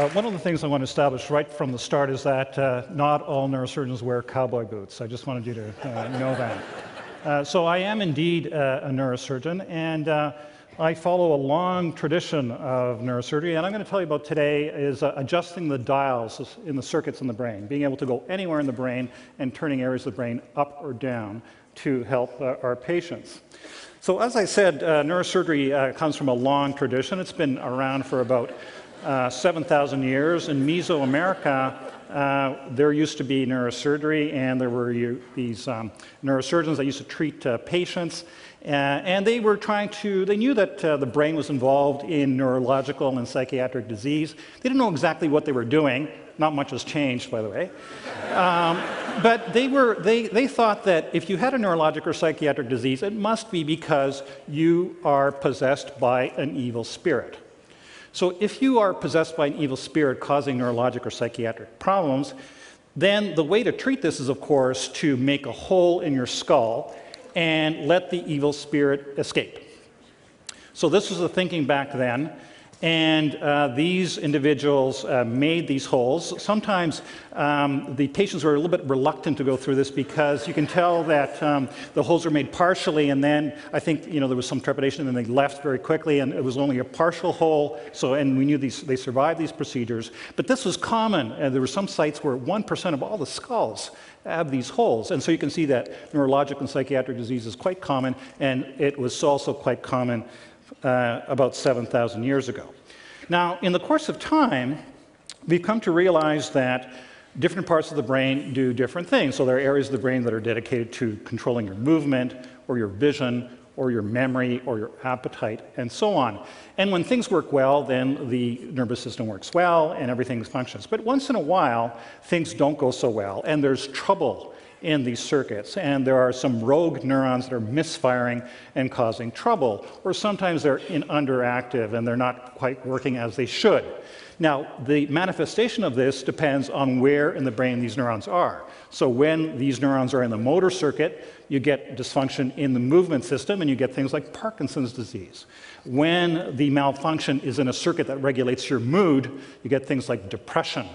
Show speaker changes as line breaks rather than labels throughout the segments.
Uh, one of the things I want to establish right from the start is that uh, not all neurosurgeons wear cowboy boots. I just wanted you to uh, know that. Uh, so I am indeed uh, a neurosurgeon, and uh, I follow a long tradition of neurosurgery. And I'm going to tell you about today is adjusting the dials in the circuits in the brain, being able to go anywhere in the brain and turning areas of the brain up or down to help our patients. So as I said, neurosurgery comes from a long tradition. It's been around for about uh, 7,000 years. In Mesoamerica, uh, there used to be neurosurgery, and there were you, these um, neurosurgeons that used to treat uh, patients. Uh, and they were trying to, they knew that uh, the brain was involved in neurological and psychiatric disease. They didn't know exactly what they were doing. Not much has changed, by the way. Um, but they, were, they, they thought that if you had a neurologic or psychiatric disease, it must be because you are possessed by an evil spirit. So if you are possessed by an evil spirit causing neurologic or psychiatric problems, then the way to treat this is, of course, to make a hole in your skull and let the evil spirit escape. So this was the thinking back then. And uh, these individuals uh, made these holes. Sometimes um, the patients were a little bit reluctant to go through this because you can tell that um, the holes were made partially, and then I think you know there was some trepidation, and then they left very quickly, and it was only a partial hole. So, and we knew these they survived these procedures. But this was common, and there were some sites where one percent of all the skulls have these holes, and so you can see that neurologic and psychiatric disease is quite common, and it was also quite common uh, about 7,000 years ago. Now, in the course of time, we've come to realize that different parts of the brain do different things. So there are areas of the brain that are dedicated to controlling your movement or your vision or your memory or your appetite and so on. And when things work well, then the nervous system works well and everything functions. But once in a while, things don't go so well and there's trouble in these circuits. And there are some rogue neurons that are misfiring and causing trouble. Or sometimes they're in underactive and they're not quite working as they should. Now, the manifestation of this depends on where in the brain these neurons are. So when these neurons are in the motor circuit, you get dysfunction in the movement system and you get things like Parkinson's disease. When the malfunction is in a circuit that regulates your mood, you get things like depression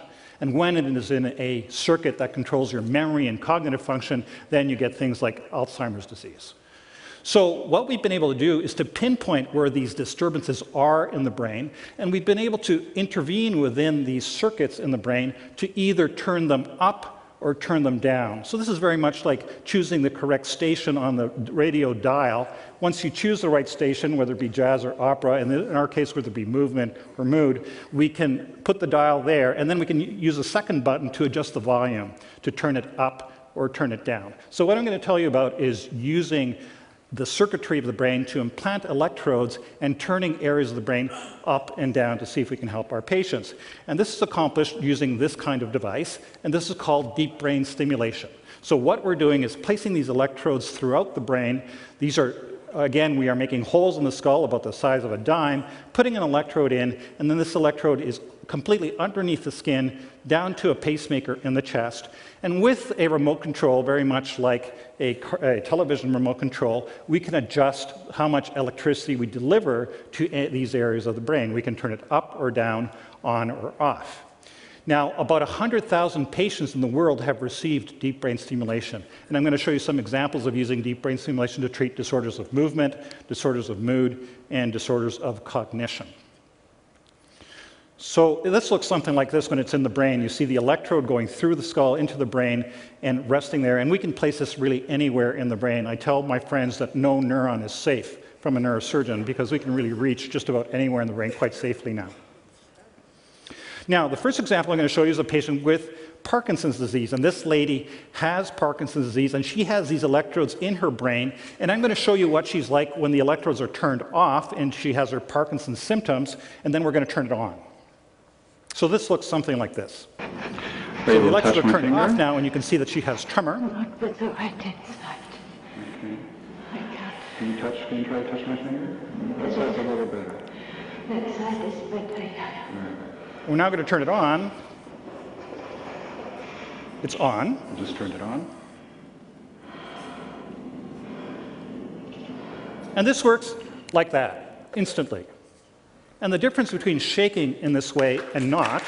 and when it is in a circuit that controls your memory and cognitive function, then you get things like Alzheimer's disease. So what we've been able to do is to pinpoint where these disturbances are in the brain, and we've been able to intervene within these circuits in the brain to either turn them up or turn them down. So this is very much like choosing the correct station on the radio dial. Once you choose the right station, whether it be jazz or opera, and in our case, whether it be movement or mood, we can put the dial there, and then we can use a second button to adjust the volume, to turn it up or turn it down. So what I'm going to tell you about is using the circuitry of the brain to implant electrodes and turning areas of the brain up and down to see if we can help our patients. And this is accomplished using this kind of device, and this is called deep brain stimulation. So what we're doing is placing these electrodes throughout the brain. These are again, we are making holes in the skull about the size of a dime, putting an electrode in, and then this electrode is completely underneath the skin down to a pacemaker in the chest. And with a remote control, very much like a, a television remote control, we can adjust how much electricity we deliver to these areas of the brain. We can turn it up or down, on or off. Now, about 100,000 patients in the world have received deep brain stimulation. And I'm going to show you some examples of using deep brain stimulation to treat disorders of movement, disorders of mood, and disorders of cognition. So this looks something like this when it's in the brain. You see the electrode going through the skull into the brain and resting there. And we can place this really anywhere in the brain. I tell my friends that no neuron is safe from a neurosurgeon because we can really reach just about anywhere in the brain quite safely now. Now, the first example I'm going to show you is a patient with Parkinson's disease. And this lady has Parkinson's disease, and she has these electrodes in her brain. And I'm going to show you what she's like when the electrodes are turned off and she has her Parkinson's symptoms, and then we're going to turn it on. So this looks something like this. So the electrodes are turning off now, and you can see that she has tremor.
Not with the right inside.
Okay.
I can't.
Can you touch? Can you try to touch my finger? That side's a little better.
That side is better. Yeah.
Uh, We're now going to turn it on. It's on.
I just turned it on.
And this works like that, instantly. And the difference between shaking in this way and not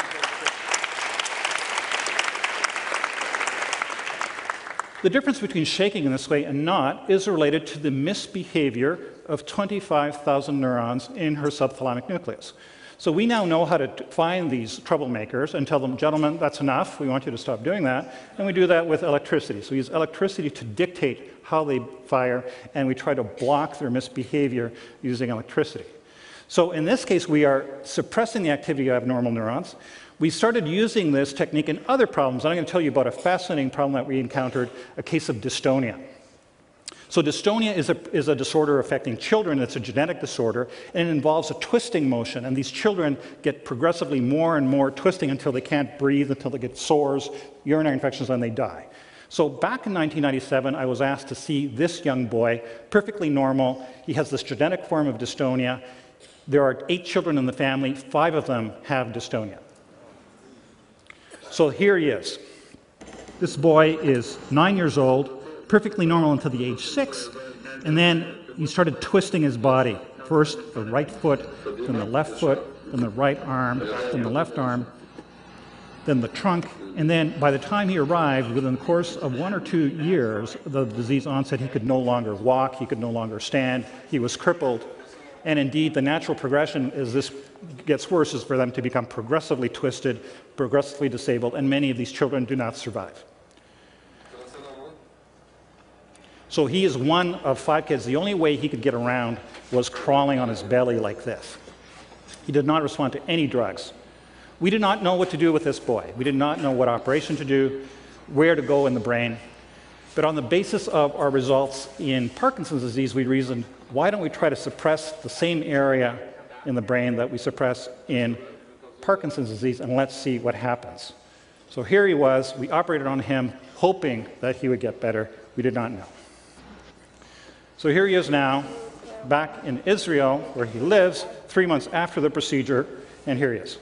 The difference between shaking in this way and not is related to the misbehavior of 25,000 neurons in her subthalamic nucleus. So we now know how to find these troublemakers and tell them, gentlemen, that's enough. We want you to stop doing that. And we do that with electricity. So we use electricity to dictate how they fire, and we try to block their misbehavior using electricity. So in this case, we are suppressing the activity of abnormal neurons. We started using this technique in other problems. I'm going to tell you about a fascinating problem that we encountered, a case of dystonia. So dystonia is a, is a disorder affecting children. It's a genetic disorder, and it involves a twisting motion. And these children get progressively more and more twisting until they can't breathe, until they get sores, urinary infections, and they die. So back in 1997, I was asked to see this young boy, perfectly normal. He has this genetic form of dystonia. There are eight children in the family, five of them have dystonia. So here he is. This boy is nine years old perfectly normal until the age six, and then he started twisting his body. First the right foot, then the left foot, then the right arm, then the left arm, then the trunk, and then by the time he arrived, within the course of one or two years, the disease onset, he could no longer walk, he could no longer stand, he was crippled. And indeed, the natural progression as this gets worse is for them to become progressively twisted, progressively disabled, and many of these children do not survive. So he is one of five kids. The only way he could get around was crawling on his belly like this. He did not respond to any drugs. We did not know what to do with this boy. We did not know what operation to do, where to go in the brain. But on the basis of our results in Parkinson's disease, we reasoned why don't we try to suppress the same area in the brain that we suppress in Parkinson's disease and let's see what happens. So here he was. We operated on him hoping that he would get better. We did not know. So here he is now, back in Israel, where he lives, three months after the procedure, and here he is.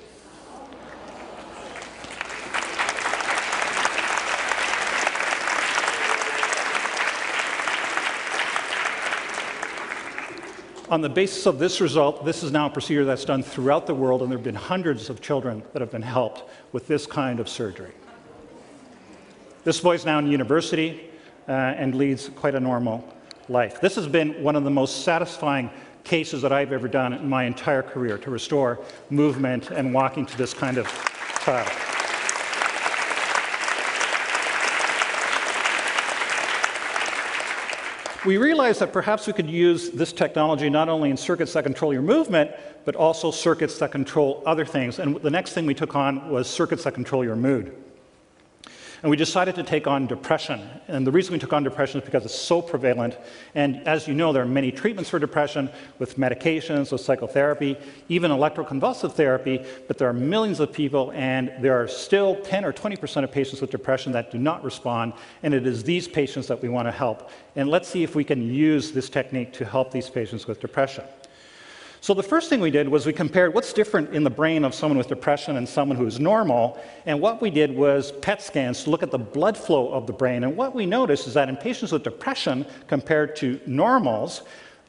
On the basis of this result, this is now a procedure that's done throughout the world, and there have been hundreds of children that have been helped with this kind of surgery. This boy is now in university uh, and leads quite a normal life. This has been one of the most satisfying cases that I've ever done in my entire career to restore movement and walking to this kind of child. We realized that perhaps we could use this technology not only in circuits that control your movement, but also circuits that control other things. And the next thing we took on was circuits that control your mood. And we decided to take on depression. And the reason we took on depression is because it's so prevalent. And as you know, there are many treatments for depression with medications, with psychotherapy, even electroconvulsive therapy. But there are millions of people, and there are still 10 or 20% of patients with depression that do not respond. And it is these patients that we want to help. And let's see if we can use this technique to help these patients with depression. So the first thing we did was we compared what's different in the brain of someone with depression and someone who's normal. And what we did was PET scans to look at the blood flow of the brain. And what we noticed is that in patients with depression compared to normals,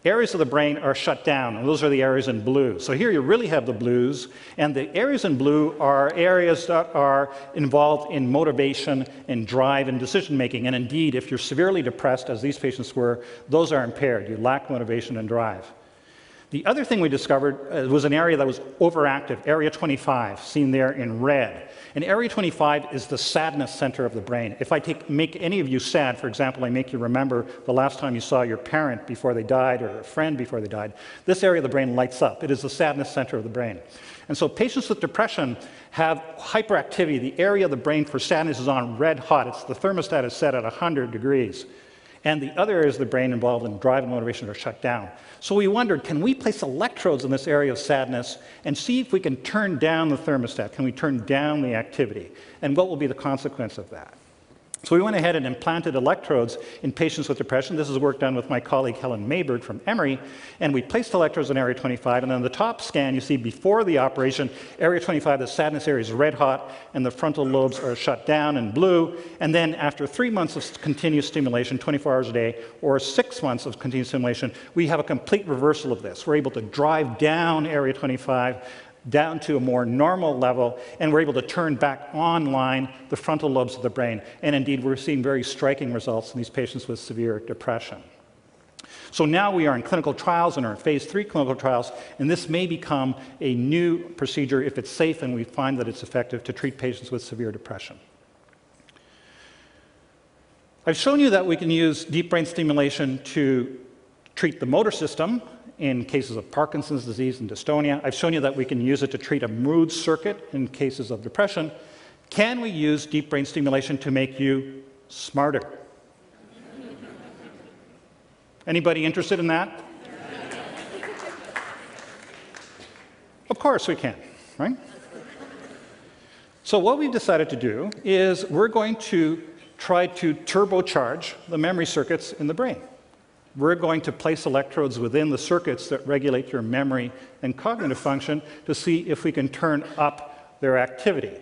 areas of the brain are shut down, and those are the areas in blue. So here you really have the blues, and the areas in blue are areas that are involved in motivation and drive and decision making. And indeed, if you're severely depressed, as these patients were, those are impaired. You lack motivation and drive. The other thing we discovered uh, was an area that was overactive, Area 25, seen there in red. And Area 25 is the sadness center of the brain. If I take, make any of you sad, for example, I make you remember the last time you saw your parent before they died or a friend before they died, this area of the brain lights up. It is the sadness center of the brain. And so patients with depression have hyperactivity. The area of the brain for sadness is on red hot. It's the thermostat is set at 100 degrees and the other areas of the brain involved in drive and motivation are shut down. So we wondered, can we place electrodes in this area of sadness and see if we can turn down the thermostat? Can we turn down the activity? And what will be the consequence of that? So we went ahead and implanted electrodes in patients with depression. This is work done with my colleague Helen Mayberg from Emory. And we placed electrodes in area 25. And on the top scan, you see before the operation, area 25, the sadness area is red hot, and the frontal lobes are shut down in blue. And then after three months of continuous stimulation, 24 hours a day, or six months of continuous stimulation, we have a complete reversal of this. We're able to drive down area 25 down to a more normal level, and we're able to turn back online the frontal lobes of the brain. And indeed, we're seeing very striking results in these patients with severe depression. So now we are in clinical trials and are in phase three clinical trials, and this may become a new procedure if it's safe and we find that it's effective to treat patients with severe depression. I've shown you that we can use deep brain stimulation to treat the motor system in cases of Parkinson's disease and dystonia. I've shown you that we can use it to treat a mood circuit in cases of depression. Can we use deep brain stimulation to make you smarter? Anybody interested in that? of course we can, right? So what we've decided to do is we're going to try to turbocharge the memory circuits in the brain. We're going to place electrodes within the circuits that regulate your memory and cognitive function to see if we can turn up their activity.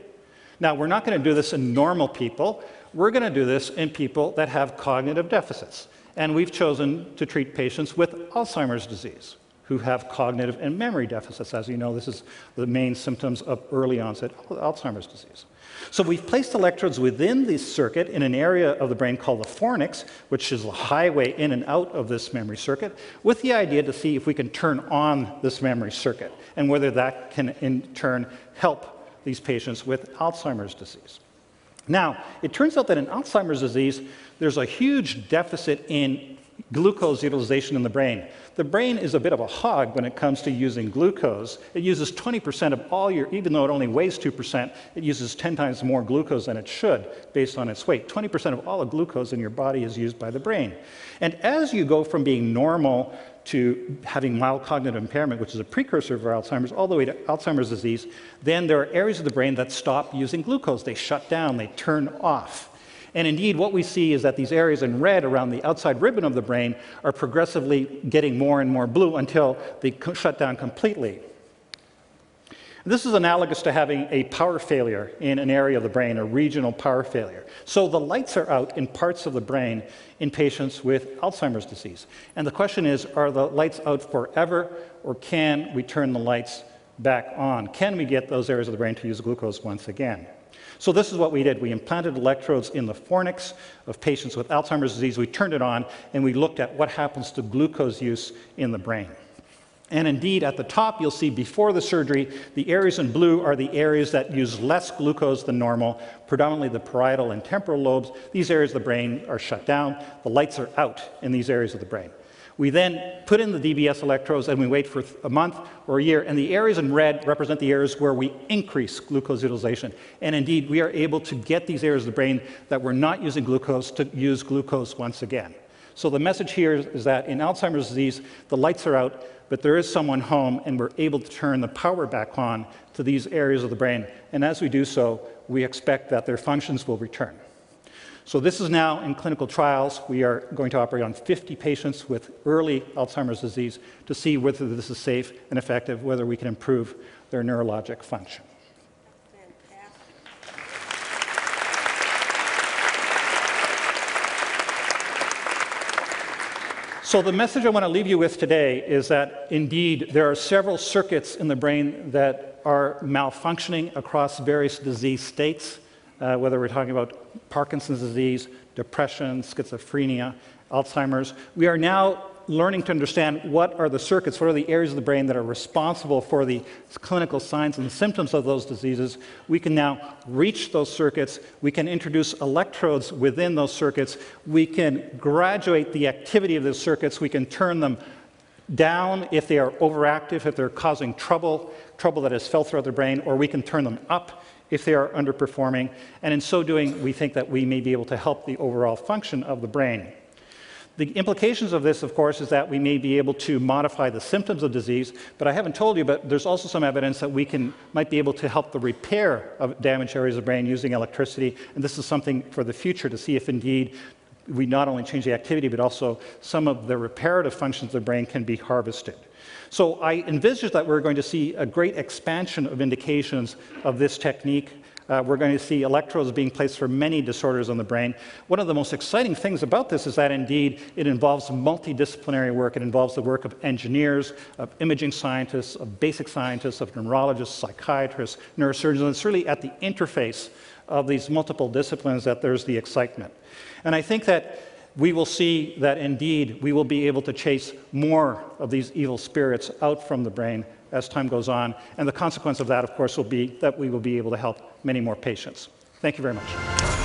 Now, we're not going to do this in normal people. We're going to do this in people that have cognitive deficits. And we've chosen to treat patients with Alzheimer's disease who have cognitive and memory deficits. As you know, this is the main symptoms of early onset Alzheimer's disease. So we've placed electrodes within the circuit in an area of the brain called the fornix, which is the highway in and out of this memory circuit, with the idea to see if we can turn on this memory circuit and whether that can in turn help these patients with Alzheimer's disease. Now, it turns out that in Alzheimer's disease, there's a huge deficit in glucose utilization in the brain. The brain is a bit of a hog when it comes to using glucose. It uses 20% of all your, even though it only weighs 2%, it uses 10 times more glucose than it should based on its weight. 20% of all the glucose in your body is used by the brain. And as you go from being normal to having mild cognitive impairment, which is a precursor for Alzheimer's, all the way to Alzheimer's disease, then there are areas of the brain that stop using glucose. They shut down, they turn off. And indeed, what we see is that these areas in red around the outside ribbon of the brain are progressively getting more and more blue until they shut down completely. This is analogous to having a power failure in an area of the brain, a regional power failure. So the lights are out in parts of the brain in patients with Alzheimer's disease. And the question is are the lights out forever, or can we turn the lights back on? Can we get those areas of the brain to use glucose once again? So this is what we did. We implanted electrodes in the fornix of patients with Alzheimer's disease. We turned it on and we looked at what happens to glucose use in the brain. And indeed, at the top, you'll see before the surgery, the areas in blue are the areas that use less glucose than normal, predominantly the parietal and temporal lobes. These areas of the brain are shut down. The lights are out in these areas of the brain. We then put in the DBS electrodes and we wait for a month or a year. And the areas in red represent the areas where we increase glucose utilization. And indeed, we are able to get these areas of the brain that were not using glucose to use glucose once again. So the message here is that in Alzheimer's disease, the lights are out, but there is someone home, and we're able to turn the power back on to these areas of the brain. And as we do so, we expect that their functions will return. So this is now in clinical trials. We are going to operate on 50 patients with early Alzheimer's disease to see whether this is safe and effective, whether we can improve their neurologic function. So, the message I want to leave you with today is that indeed there are several circuits in the brain that are malfunctioning across various disease states, uh, whether we're talking about Parkinson's disease, depression, schizophrenia, Alzheimer's. We are now learning to understand what are the circuits, what are the areas of the brain that are responsible for the clinical signs and symptoms of those diseases. We can now reach those circuits. We can introduce electrodes within those circuits. We can graduate the activity of those circuits. We can turn them down if they are overactive, if they're causing trouble, trouble that is felt throughout the brain, or we can turn them up if they are underperforming. And in so doing, we think that we may be able to help the overall function of the brain. The implications of this, of course, is that we may be able to modify the symptoms of disease, but I haven't told you, but there's also some evidence that we can, might be able to help the repair of damaged areas of the brain using electricity, and this is something for the future to see if indeed we not only change the activity, but also some of the reparative functions of the brain can be harvested. So I envisage that we're going to see a great expansion of indications of this technique Uh, we're going to see electrodes being placed for many disorders in the brain. One of the most exciting things about this is that indeed it involves multidisciplinary work. It involves the work of engineers, of imaging scientists, of basic scientists, of neurologists, psychiatrists, neurosurgeons. It's really at the interface of these multiple disciplines that there's the excitement. And I think that we will see that indeed we will be able to chase more of these evil spirits out from the brain as time goes on. And the consequence of that, of course, will be that we will be able to help many more patients. Thank you very much.